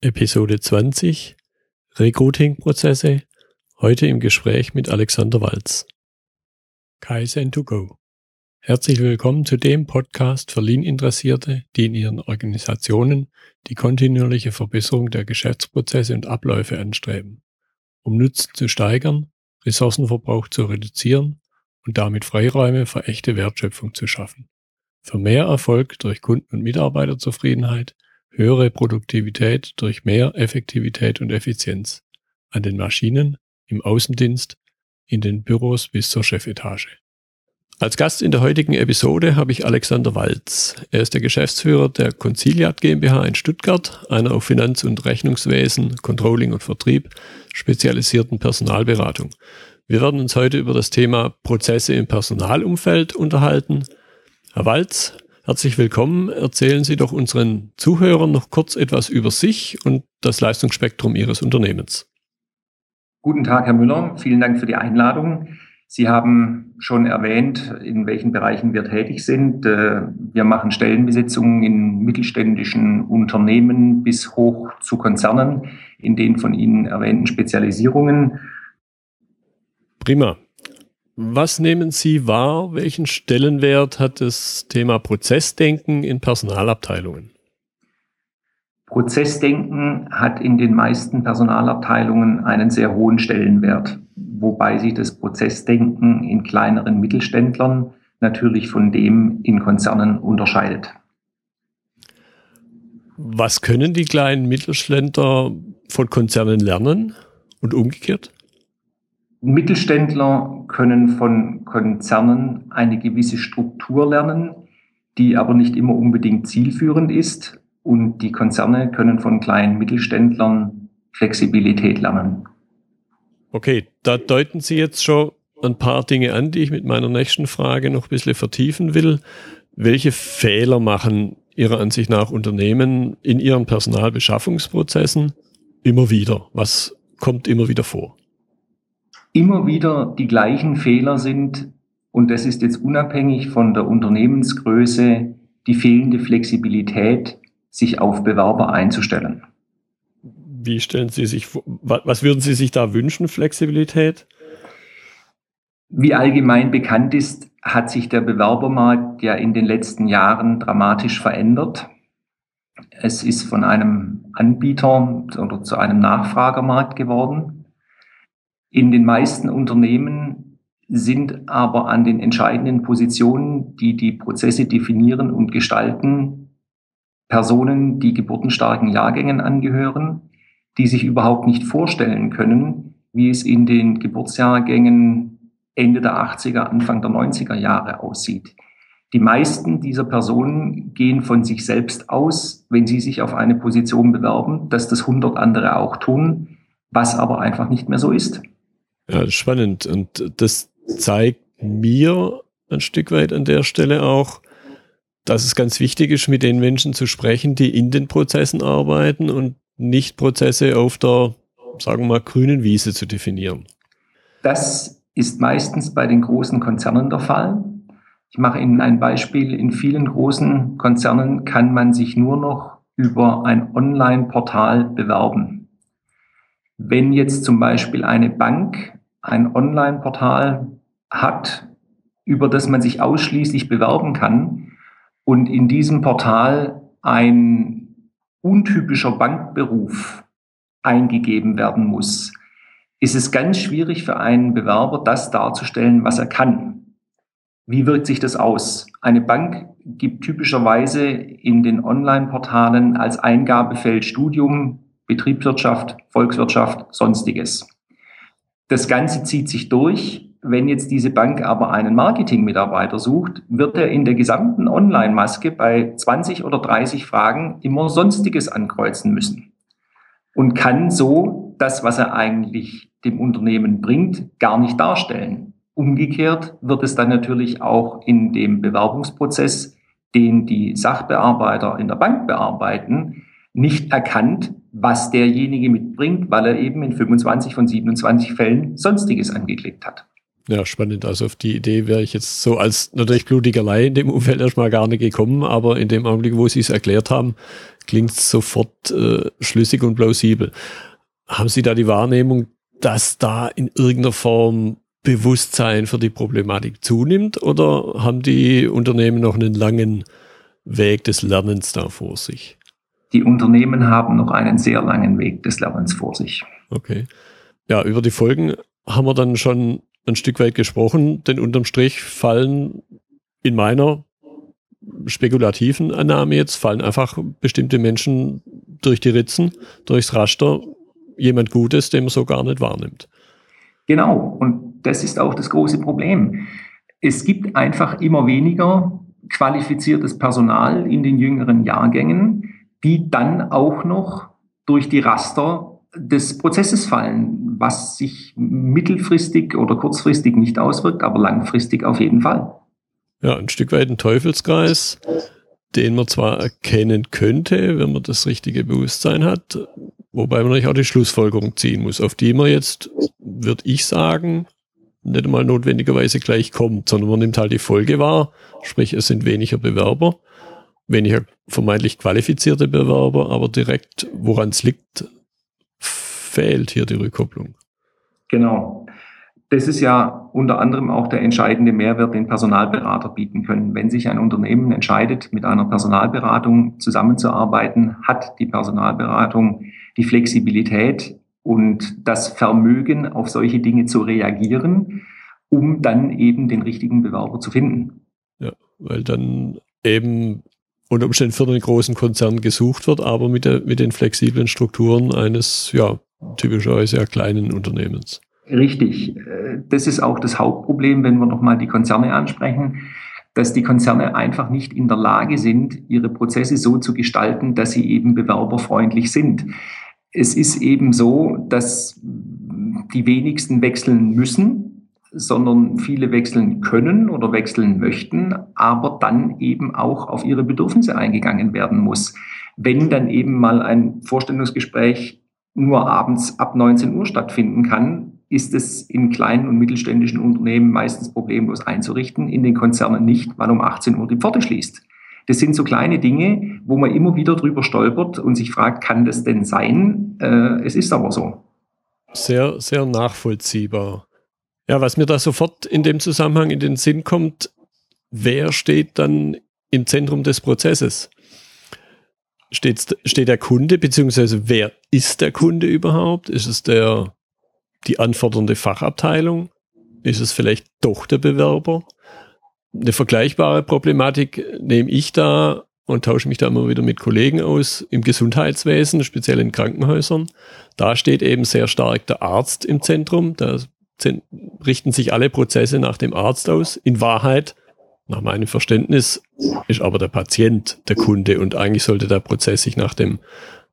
Episode 20 Recruiting-Prozesse. Heute im Gespräch mit Alexander Walz. Kaizen to go. Herzlich willkommen zu dem Podcast für Lean-Interessierte, die in ihren Organisationen die kontinuierliche Verbesserung der Geschäftsprozesse und Abläufe anstreben, um Nutzen zu steigern, Ressourcenverbrauch zu reduzieren und damit Freiräume für echte Wertschöpfung zu schaffen. Für mehr Erfolg durch Kunden- und Mitarbeiterzufriedenheit höhere Produktivität durch mehr Effektivität und Effizienz an den Maschinen, im Außendienst, in den Büros bis zur Chefetage. Als Gast in der heutigen Episode habe ich Alexander Walz. Er ist der Geschäftsführer der Conciliat GmbH in Stuttgart, einer auf Finanz- und Rechnungswesen, Controlling und Vertrieb spezialisierten Personalberatung. Wir werden uns heute über das Thema Prozesse im Personalumfeld unterhalten. Herr Walz, Herzlich willkommen. Erzählen Sie doch unseren Zuhörern noch kurz etwas über sich und das Leistungsspektrum Ihres Unternehmens. Guten Tag, Herr Müller. Vielen Dank für die Einladung. Sie haben schon erwähnt, in welchen Bereichen wir tätig sind. Äh, wir machen Stellenbesetzungen in mittelständischen Unternehmen bis hoch zu Konzernen in den von Ihnen erwähnten Spezialisierungen. Prima. Was nehmen Sie wahr? Welchen Stellenwert hat das Thema Prozessdenken in Personalabteilungen? Prozessdenken hat in den meisten Personalabteilungen einen sehr hohen Stellenwert, wobei sich das Prozessdenken in kleineren Mittelständlern natürlich von dem in Konzernen unterscheidet. Was können die kleinen Mittelständler von Konzernen lernen und umgekehrt? Mittelständler können von Konzernen eine gewisse Struktur lernen, die aber nicht immer unbedingt zielführend ist. Und die Konzerne können von kleinen Mittelständlern Flexibilität lernen. Okay, da deuten Sie jetzt schon ein paar Dinge an, die ich mit meiner nächsten Frage noch ein bisschen vertiefen will. Welche Fehler machen Ihrer Ansicht nach Unternehmen in ihren Personalbeschaffungsprozessen immer wieder? Was kommt immer wieder vor? Immer wieder die gleichen Fehler sind, und das ist jetzt unabhängig von der Unternehmensgröße, die fehlende Flexibilität, sich auf Bewerber einzustellen. Wie stellen Sie sich vor, was würden Sie sich da wünschen, Flexibilität? Wie allgemein bekannt ist, hat sich der Bewerbermarkt ja in den letzten Jahren dramatisch verändert. Es ist von einem Anbieter oder zu einem Nachfragermarkt geworden. In den meisten Unternehmen sind aber an den entscheidenden Positionen, die die Prozesse definieren und gestalten, Personen, die geburtenstarken Jahrgängen angehören, die sich überhaupt nicht vorstellen können, wie es in den Geburtsjahrgängen Ende der 80er, Anfang der 90er Jahre aussieht. Die meisten dieser Personen gehen von sich selbst aus, wenn sie sich auf eine Position bewerben, dass das 100 andere auch tun, was aber einfach nicht mehr so ist. Ja, spannend. Und das zeigt mir ein Stück weit an der Stelle auch, dass es ganz wichtig ist, mit den Menschen zu sprechen, die in den Prozessen arbeiten und nicht Prozesse auf der, sagen wir mal, grünen Wiese zu definieren. Das ist meistens bei den großen Konzernen der Fall. Ich mache Ihnen ein Beispiel. In vielen großen Konzernen kann man sich nur noch über ein Online-Portal bewerben. Wenn jetzt zum Beispiel eine Bank ein Online-Portal hat, über das man sich ausschließlich bewerben kann und in diesem Portal ein untypischer Bankberuf eingegeben werden muss, ist es ganz schwierig für einen Bewerber, das darzustellen, was er kann. Wie wirkt sich das aus? Eine Bank gibt typischerweise in den Online-Portalen als Eingabefeld Studium, Betriebswirtschaft, Volkswirtschaft, sonstiges. Das Ganze zieht sich durch. Wenn jetzt diese Bank aber einen Marketing-Mitarbeiter sucht, wird er in der gesamten Online-Maske bei 20 oder 30 Fragen immer Sonstiges ankreuzen müssen und kann so das, was er eigentlich dem Unternehmen bringt, gar nicht darstellen. Umgekehrt wird es dann natürlich auch in dem Bewerbungsprozess, den die Sachbearbeiter in der Bank bearbeiten, nicht erkannt, was derjenige mitbringt, weil er eben in 25 von 27 Fällen Sonstiges angeklickt hat. Ja, spannend. Also auf die Idee wäre ich jetzt so als natürlich blutiger Laie in dem Umfeld erstmal gar nicht gekommen, aber in dem Augenblick, wo Sie es erklärt haben, klingt es sofort äh, schlüssig und plausibel. Haben Sie da die Wahrnehmung, dass da in irgendeiner Form Bewusstsein für die Problematik zunimmt oder haben die Unternehmen noch einen langen Weg des Lernens da vor sich? Die Unternehmen haben noch einen sehr langen Weg des Lernens vor sich. Okay. Ja, über die Folgen haben wir dann schon ein Stück weit gesprochen, denn unterm Strich fallen in meiner spekulativen Annahme jetzt, fallen einfach bestimmte Menschen durch die Ritzen, durchs Raster, jemand Gutes, den man so gar nicht wahrnimmt. Genau, und das ist auch das große Problem. Es gibt einfach immer weniger qualifiziertes Personal in den jüngeren Jahrgängen, die dann auch noch durch die Raster des Prozesses fallen, was sich mittelfristig oder kurzfristig nicht auswirkt, aber langfristig auf jeden Fall. Ja, ein Stück weit ein Teufelskreis, den man zwar erkennen könnte, wenn man das richtige Bewusstsein hat, wobei man natürlich auch die Schlussfolgerung ziehen muss, auf die man jetzt, würde ich sagen, nicht einmal notwendigerweise gleich kommt, sondern man nimmt halt die Folge wahr, sprich es sind weniger Bewerber, weniger vermeintlich qualifizierte Bewerber, aber direkt, woran es liegt, fehlt hier die Rückkopplung. Genau. Das ist ja unter anderem auch der entscheidende Mehrwert, den Personalberater bieten können. Wenn sich ein Unternehmen entscheidet, mit einer Personalberatung zusammenzuarbeiten, hat die Personalberatung die Flexibilität und das Vermögen, auf solche Dinge zu reagieren, um dann eben den richtigen Bewerber zu finden. Ja, weil dann eben unter Umständen für den großen Konzern gesucht wird, aber mit, der, mit den flexiblen Strukturen eines ja, typischerweise ja kleinen Unternehmens. Richtig. Äh, das ist auch das Hauptproblem, wenn wir nochmal die Konzerne ansprechen, dass die Konzerne einfach nicht in der Lage sind, ihre Prozesse so zu gestalten, dass sie eben bewerberfreundlich sind. Es ist eben so, dass die wenigsten wechseln müssen, sondern viele wechseln können oder wechseln möchten, aber dann eben auch auf ihre Bedürfnisse eingegangen werden muss. Wenn dann eben mal ein Vorstellungsgespräch nur abends ab 19 Uhr stattfinden kann, ist es in kleinen und mittelständischen Unternehmen meistens problemlos einzurichten, in den Konzernen nicht, weil um 18 Uhr die Pforte schließt. Das sind so kleine Dinge, wo man immer wieder drüber stolpert und sich fragt, kann das denn sein? Äh, es ist aber so. Sehr, sehr nachvollziehbar. Ja, was mir da sofort in dem Zusammenhang in den Sinn kommt, wer steht dann im Zentrum des Prozesses? steht, steht der Kunde, beziehungsweise wer ist der Kunde überhaupt? Ist es der, die anfordernde Fachabteilung? Ist es vielleicht doch der Bewerber? Eine vergleichbare Problematik nehme ich da und tausche mich da immer wieder mit Kollegen aus im Gesundheitswesen, speziell in Krankenhäusern. Da steht eben sehr stark der Arzt im Zentrum. Da richten sich alle Prozesse nach dem Arzt aus. In Wahrheit nach meinem Verständnis ist aber der Patient der Kunde und eigentlich sollte der Prozess sich nach dem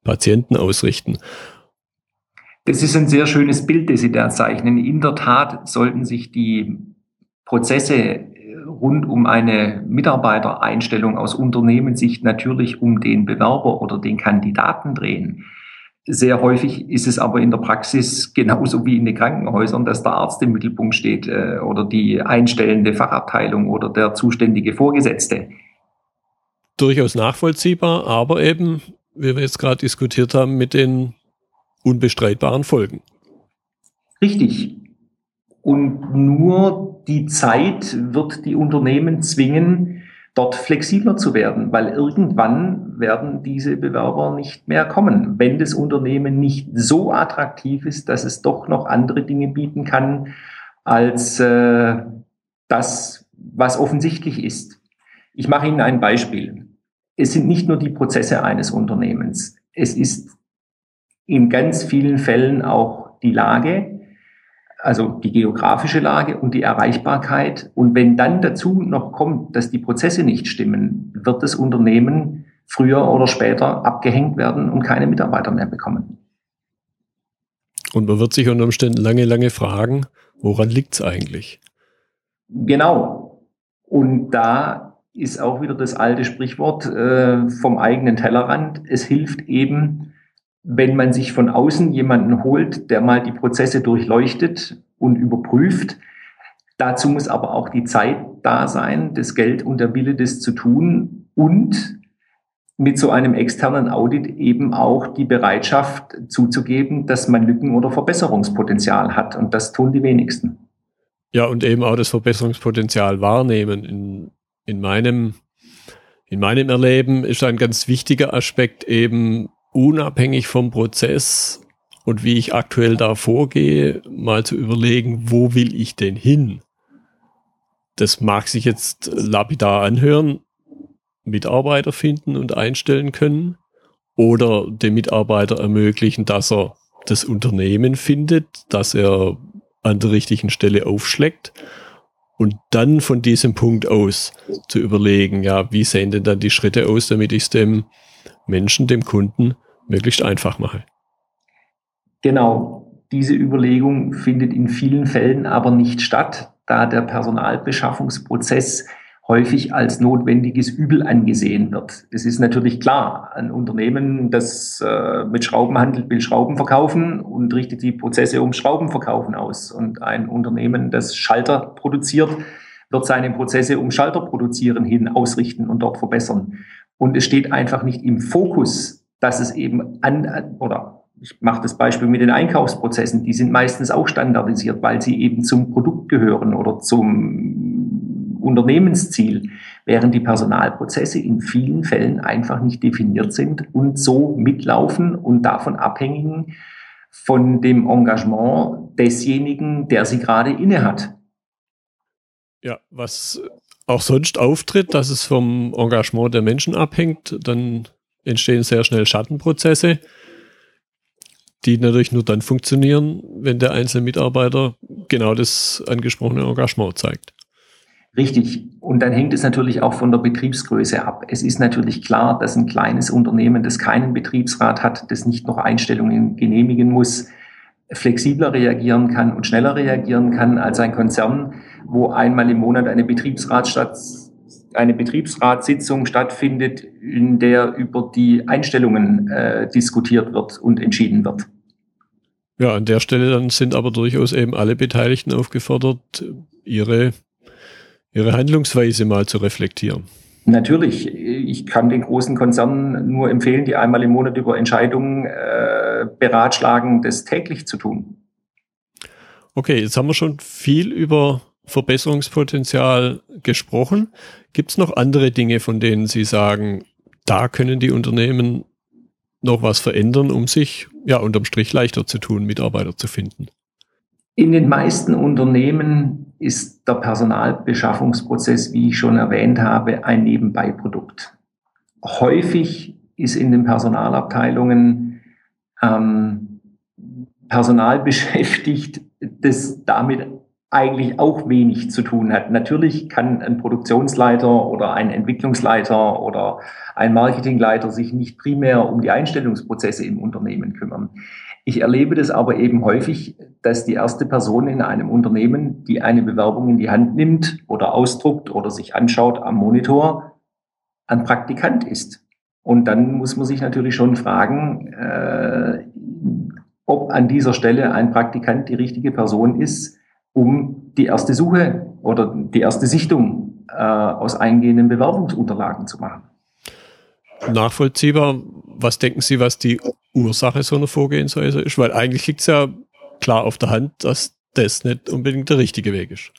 Patienten ausrichten. Das ist ein sehr schönes Bild, das Sie da zeichnen. In der Tat sollten sich die Prozesse rund um eine Mitarbeitereinstellung aus Unternehmenssicht natürlich um den Bewerber oder den Kandidaten drehen. Sehr häufig ist es aber in der Praxis genauso wie in den Krankenhäusern, dass der Arzt im Mittelpunkt steht äh, oder die einstellende Fachabteilung oder der zuständige Vorgesetzte. Durchaus nachvollziehbar, aber eben, wie wir jetzt gerade diskutiert haben, mit den unbestreitbaren Folgen. Richtig. Und nur die Zeit wird die Unternehmen zwingen, dort flexibler zu werden, weil irgendwann werden diese Bewerber nicht mehr kommen, wenn das Unternehmen nicht so attraktiv ist, dass es doch noch andere Dinge bieten kann als äh, das, was offensichtlich ist. Ich mache Ihnen ein Beispiel. Es sind nicht nur die Prozesse eines Unternehmens. Es ist in ganz vielen Fällen auch die Lage, also die geografische Lage und die Erreichbarkeit. Und wenn dann dazu noch kommt, dass die Prozesse nicht stimmen, wird das Unternehmen früher oder später abgehängt werden und keine Mitarbeiter mehr bekommen. Und man wird sich unter Umständen lange, lange fragen, woran liegt es eigentlich? Genau. Und da ist auch wieder das alte Sprichwort äh, vom eigenen Tellerrand. Es hilft eben, wenn man sich von außen jemanden holt, der mal die Prozesse durchleuchtet und überprüft, Dazu muss aber auch die Zeit da sein, das Geld und der Wille, das zu tun und mit so einem externen Audit eben auch die Bereitschaft zuzugeben, dass man Lücken oder Verbesserungspotenzial hat. Und das tun die wenigsten. Ja, und eben auch das Verbesserungspotenzial wahrnehmen. In, in, meinem, in meinem Erleben ist ein ganz wichtiger Aspekt eben unabhängig vom Prozess und wie ich aktuell da vorgehe, mal zu überlegen, wo will ich denn hin? Das mag sich jetzt lapidar anhören, Mitarbeiter finden und einstellen können oder dem Mitarbeiter ermöglichen, dass er das Unternehmen findet, dass er an der richtigen Stelle aufschlägt und dann von diesem Punkt aus zu überlegen, ja, wie sehen denn dann die Schritte aus, damit ich es dem Menschen, dem Kunden möglichst einfach mache. Genau. Diese Überlegung findet in vielen Fällen aber nicht statt, da der Personalbeschaffungsprozess häufig als notwendiges Übel angesehen wird. Es ist natürlich klar, ein Unternehmen, das äh, mit Schrauben handelt, will Schrauben verkaufen und richtet die Prozesse um Schraubenverkaufen aus. Und ein Unternehmen, das Schalter produziert, wird seine Prozesse um Schalter produzieren hin ausrichten und dort verbessern. Und es steht einfach nicht im Fokus, dass es eben an, oder ich mache das Beispiel mit den Einkaufsprozessen, die sind meistens auch standardisiert, weil sie eben zum Produkt gehören oder zum Unternehmensziel, während die Personalprozesse in vielen Fällen einfach nicht definiert sind und so mitlaufen und davon abhängen von dem Engagement desjenigen, der sie gerade innehat. Ja, was auch sonst auftritt, dass es vom Engagement der Menschen abhängt, dann entstehen sehr schnell Schattenprozesse, die natürlich nur dann funktionieren, wenn der einzelne Mitarbeiter genau das angesprochene Engagement zeigt. Richtig. Und dann hängt es natürlich auch von der Betriebsgröße ab. Es ist natürlich klar, dass ein kleines Unternehmen, das keinen Betriebsrat hat, das nicht noch Einstellungen genehmigen muss, flexibler reagieren kann und schneller reagieren kann als ein Konzern, wo einmal im Monat eine Betriebsrat eine Betriebsratssitzung stattfindet, in der über die Einstellungen äh, diskutiert wird und entschieden wird. Ja, an der Stelle dann sind aber durchaus eben alle Beteiligten aufgefordert, ihre Ihre Handlungsweise mal zu reflektieren? Natürlich. Ich kann den großen Konzernen nur empfehlen, die einmal im Monat über Entscheidungen äh, beratschlagen, das täglich zu tun. Okay, jetzt haben wir schon viel über Verbesserungspotenzial gesprochen. Gibt es noch andere Dinge, von denen Sie sagen, da können die Unternehmen noch was verändern, um sich ja unterm Strich leichter zu tun, Mitarbeiter zu finden? In den meisten Unternehmen ist der Personalbeschaffungsprozess, wie ich schon erwähnt habe, ein Nebenbeiprodukt. Häufig ist in den Personalabteilungen ähm, Personal beschäftigt, das damit eigentlich auch wenig zu tun hat. Natürlich kann ein Produktionsleiter oder ein Entwicklungsleiter oder ein Marketingleiter sich nicht primär um die Einstellungsprozesse im Unternehmen kümmern. Ich erlebe das aber eben häufig, dass die erste Person in einem Unternehmen, die eine Bewerbung in die Hand nimmt oder ausdruckt oder sich anschaut am Monitor, ein Praktikant ist. Und dann muss man sich natürlich schon fragen, äh, ob an dieser Stelle ein Praktikant die richtige Person ist, um die erste Suche oder die erste Sichtung äh, aus eingehenden Bewerbungsunterlagen zu machen. Nachvollziehbar. Was denken Sie, was die Ursache so einer Vorgehensweise ist, weil eigentlich liegt es ja klar auf der Hand, dass das nicht unbedingt der richtige Weg ist.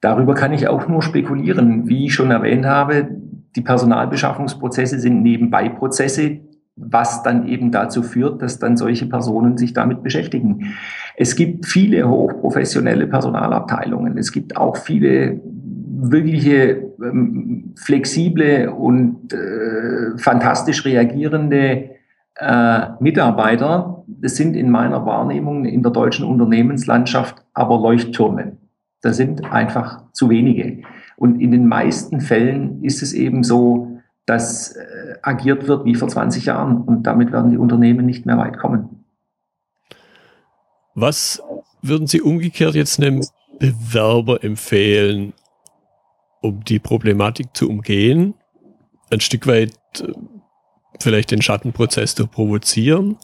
Darüber kann ich auch nur spekulieren. Wie ich schon erwähnt habe, die Personalbeschaffungsprozesse sind Nebenbeiprozesse, was dann eben dazu führt, dass dann solche Personen sich damit beschäftigen. Es gibt viele hochprofessionelle Personalabteilungen. Es gibt auch viele wirkliche ähm, flexible und äh, fantastisch reagierende äh, Mitarbeiter, das sind in meiner Wahrnehmung in der deutschen Unternehmenslandschaft aber Leuchttürme. Das sind einfach zu wenige. Und in den meisten Fällen ist es eben so, dass äh, agiert wird wie vor 20 Jahren und damit werden die Unternehmen nicht mehr weit kommen. Was würden Sie umgekehrt jetzt einem Bewerber empfehlen, um die Problematik zu umgehen? Ein Stück weit äh, vielleicht den Schattenprozess zu provozieren,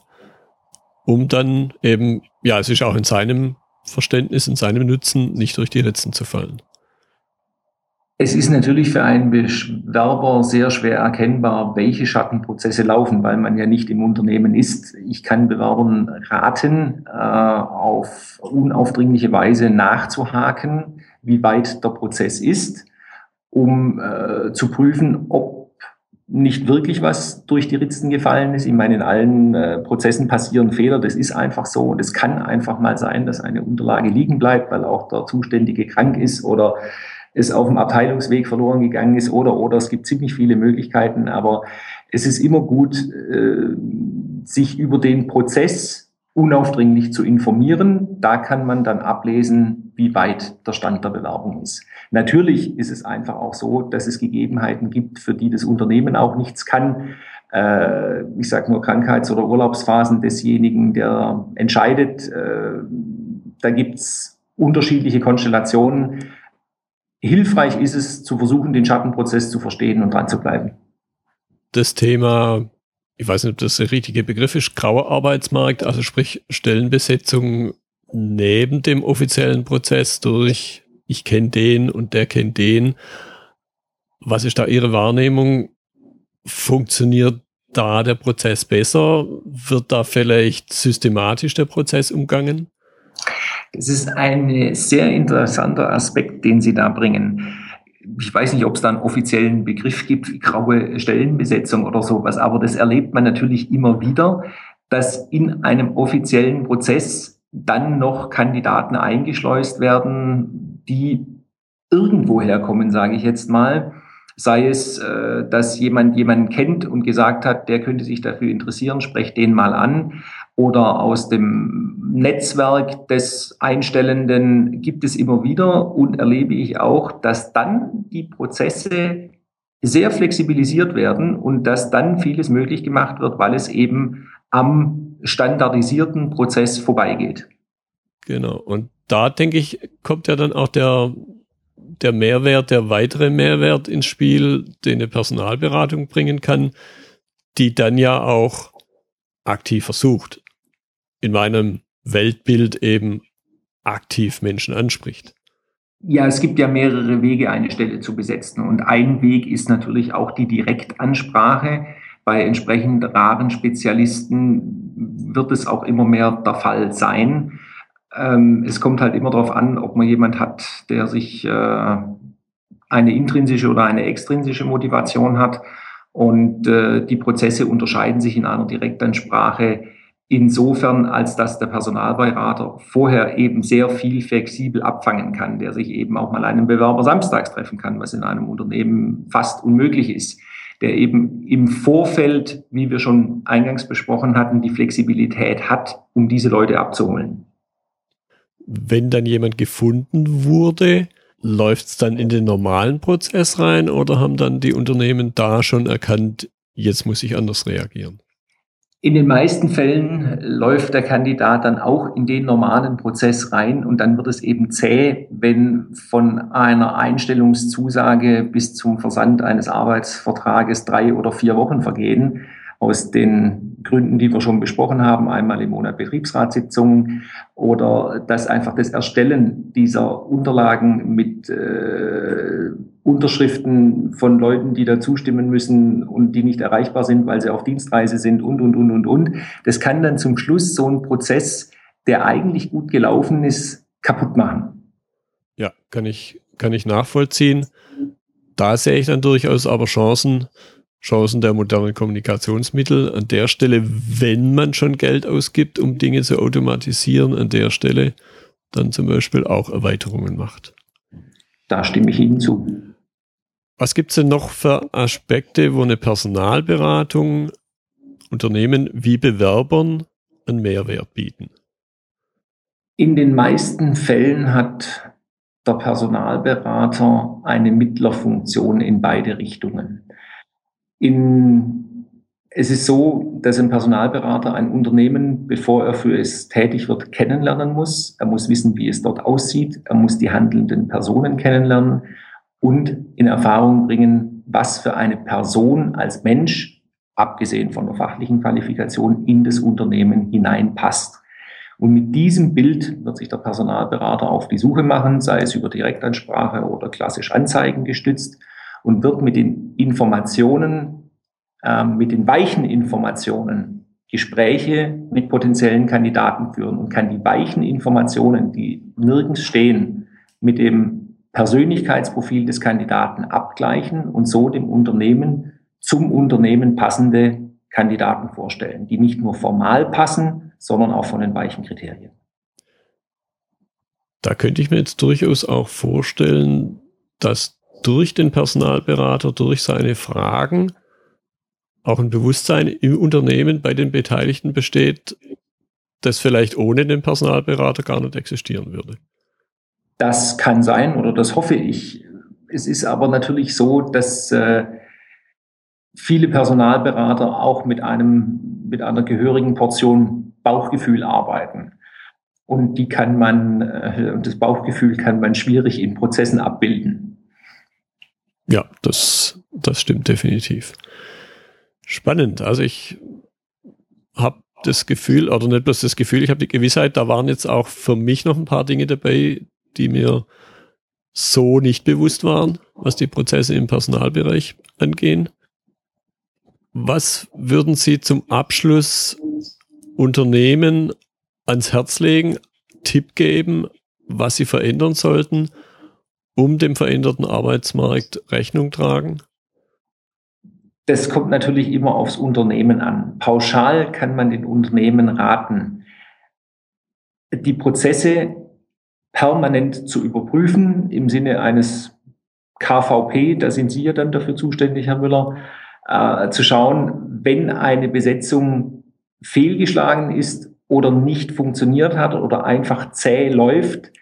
um dann eben, ja, es ist auch in seinem Verständnis und seinem Nutzen nicht durch die Ritzen zu fallen. Es ist natürlich für einen Bewerber sehr schwer erkennbar, welche Schattenprozesse laufen, weil man ja nicht im Unternehmen ist. Ich kann Bewerbern raten, äh, auf unaufdringliche Weise nachzuhaken, wie weit der Prozess ist, um äh, zu prüfen, ob nicht wirklich was durch die Ritzen gefallen ist. Ich meine, in allen äh, Prozessen passieren Fehler. Das ist einfach so. Und es kann einfach mal sein, dass eine Unterlage liegen bleibt, weil auch der Zuständige krank ist oder es auf dem Abteilungsweg verloren gegangen ist oder, oder es gibt ziemlich viele Möglichkeiten, aber es ist immer gut, äh, sich über den Prozess unaufdringlich zu informieren. Da kann man dann ablesen, wie weit der Stand der Bewerbung ist. Natürlich ist es einfach auch so, dass es Gegebenheiten gibt, für die das Unternehmen auch nichts kann. Äh, ich sage nur Krankheits- oder Urlaubsphasen desjenigen, der entscheidet. Äh, da gibt's unterschiedliche Konstellationen hilfreich ist es, zu versuchen, den Schattenprozess zu verstehen und dran zu bleiben. Das Thema, ich weiß nicht, ob das der richtige Begriff ist, grauer Arbeitsmarkt, also sprich Stellenbesetzung neben dem offiziellen Prozess durch, ich kenne den und der kennt den. Was ist da Ihre Wahrnehmung? Funktioniert da der Prozess besser? Wird da vielleicht systematisch der Prozess umgangen? Es ist ein sehr interessanter Aspekt, den Sie da bringen. Ich weiß nicht, ob es da einen offiziellen Begriff gibt, graue Stellenbesetzung oder sowas, aber das erlebt man natürlich immer wieder, dass in einem offiziellen Prozess dann noch Kandidaten eingeschleust werden, die irgendwo herkommen, sage ich jetzt mal, sei es, äh, dass jemand jemanden kennt und gesagt hat, der könnte sich dafür interessieren, sprecht den mal an. Oder aus dem Netzwerk des Einstellenden gibt es immer wieder und erlebe ich auch, dass dann die Prozesse sehr flexibilisiert werden und dass dann vieles möglich gemacht wird, weil es eben am standardisierten Prozess vorbeigeht. Genau. Und da denke ich, kommt ja dann auch der der Mehrwert, der weitere Mehrwert ins Spiel, den eine Personalberatung bringen kann, die dann ja auch aktiv versucht, in meinem Weltbild eben aktiv Menschen anspricht. Ja, es gibt ja mehrere Wege, eine Stelle zu besetzen. Und ein Weg ist natürlich auch die Direktansprache. Bei entsprechend raren Spezialisten wird es auch immer mehr der Fall sein. Ähm, es kommt halt immer darauf an, ob man jemand hat, der sich äh, eine intrinsische oder eine extrinsische Motivation hat. Und äh, die Prozesse unterscheiden sich in einer Direktansprache insofern, als dass der Personalberater vorher eben sehr viel flexibel abfangen kann, der sich eben auch mal einen Bewerber samstags treffen kann, was in einem Unternehmen fast unmöglich ist, der eben im Vorfeld, wie wir schon eingangs besprochen hatten, die Flexibilität hat, um diese Leute abzuholen wenn dann jemand gefunden wurde, läuft es dann in den normalen Prozess rein oder haben dann die Unternehmen da schon erkannt, jetzt muss ich anders reagieren? In den meisten Fällen läuft der Kandidat dann auch in den normalen Prozess rein und dann wird es eben zäh, wenn von einer Einstellungszusage bis zum Versand eines Arbeitsvertrages drei oder vier Wochen vergehen aus den Gründen, die wir schon besprochen haben, einmal im Monat Betriebsratssitzungen oder dass einfach das Erstellen dieser Unterlagen mit äh, Unterschriften von Leuten, die da zustimmen müssen und die nicht erreichbar sind, weil sie auf Dienstreise sind und, und, und, und, und. Das kann dann zum Schluss so ein Prozess, der eigentlich gut gelaufen ist, kaputt machen. Ja, kann ich, kann ich nachvollziehen. Da sehe ich dann durchaus aber Chancen, Chancen der modernen Kommunikationsmittel. An der Stelle, wenn man schon Geld ausgibt, um Dinge zu automatisieren, an der Stelle dann zum Beispiel auch Erweiterungen macht. Da stimme ich Ihnen zu. Was gibt es denn noch für Aspekte, wo eine Personalberatung Unternehmen wie Bewerbern einen Mehrwert bieten? In den meisten Fällen hat der Personalberater eine Mittlerfunktion in beide Richtungen. In, es ist so, dass ein Personalberater ein Unternehmen, bevor er für es tätig wird, kennenlernen muss. Er muss wissen, wie es dort aussieht. Er muss die handelnden Personen kennenlernen und in Erfahrung bringen, was für eine Person als Mensch, abgesehen von der fachlichen Qualifikation, in das Unternehmen hineinpasst. Und mit diesem Bild wird sich der Personalberater auf die Suche machen, sei es über Direktansprache oder klassisch Anzeigen gestützt und wird mit den Informationen, äh, mit den weichen Informationen Gespräche mit potenziellen Kandidaten führen und kann die weichen Informationen, die nirgends stehen, mit dem Persönlichkeitsprofil des Kandidaten abgleichen und so dem Unternehmen zum Unternehmen passende Kandidaten vorstellen, die nicht nur formal passen, sondern auch von den weichen Kriterien. Da könnte ich mir jetzt durchaus auch vorstellen, dass durch den Personalberater, durch seine Fragen auch ein Bewusstsein im Unternehmen bei den Beteiligten besteht, das vielleicht ohne den Personalberater gar nicht existieren würde. Das kann sein oder das hoffe ich. Es ist aber natürlich so, dass äh, viele Personalberater auch mit einem, mit einer gehörigen Portion Bauchgefühl arbeiten. Und die kann man, äh, das Bauchgefühl kann man schwierig in Prozessen abbilden. Ja, das, das stimmt definitiv. Spannend. Also ich habe das Gefühl, oder nicht bloß das Gefühl, ich habe die Gewissheit, da waren jetzt auch für mich noch ein paar Dinge dabei, die mir so nicht bewusst waren, was die Prozesse im Personalbereich angehen. Was würden Sie zum Abschluss Unternehmen ans Herz legen, Tipp geben, was sie verändern sollten, um dem veränderten Arbeitsmarkt Rechnung tragen? Das kommt natürlich immer aufs Unternehmen an. Pauschal kann man den Unternehmen raten, die Prozesse permanent zu überprüfen im Sinne eines KVP, da sind Sie ja dann dafür zuständig, Herr Müller, äh, zu schauen, wenn eine Besetzung fehlgeschlagen ist oder nicht funktioniert hat oder einfach zäh läuft,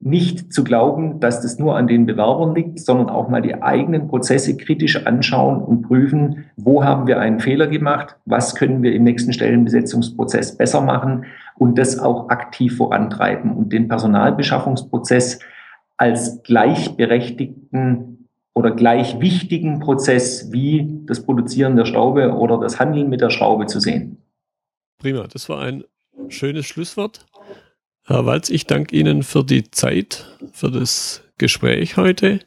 nicht zu glauben, dass das nur an den Bewerbern liegt, sondern auch mal die eigenen Prozesse kritisch anschauen und prüfen, wo haben wir einen Fehler gemacht, was können wir im nächsten Stellenbesetzungsprozess besser machen und das auch aktiv vorantreiben und den Personalbeschaffungsprozess als gleichberechtigten oder gleich wichtigen Prozess wie das Produzieren der Schraube oder das Handeln mit der Schraube zu sehen. Prima, das war ein schönes Schlusswort. Herr Walz, ich danke Ihnen für die Zeit, für das Gespräch heute.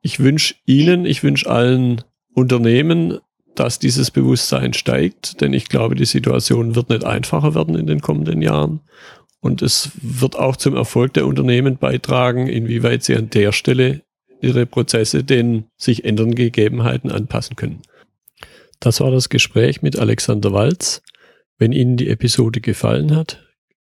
Ich wünsche Ihnen, ich wünsche allen Unternehmen, dass dieses Bewusstsein steigt, denn ich glaube, die Situation wird nicht einfacher werden in den kommenden Jahren. Und es wird auch zum Erfolg der Unternehmen beitragen, inwieweit sie an der Stelle ihre Prozesse den sich ändernden Gegebenheiten anpassen können. Das war das Gespräch mit Alexander Walz. Wenn Ihnen die Episode gefallen hat,